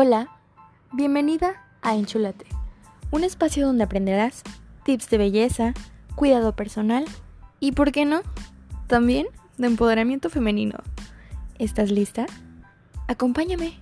Hola, bienvenida a Enchulate, un espacio donde aprenderás tips de belleza, cuidado personal y, ¿por qué no?, también de empoderamiento femenino. ¿Estás lista? Acompáñame.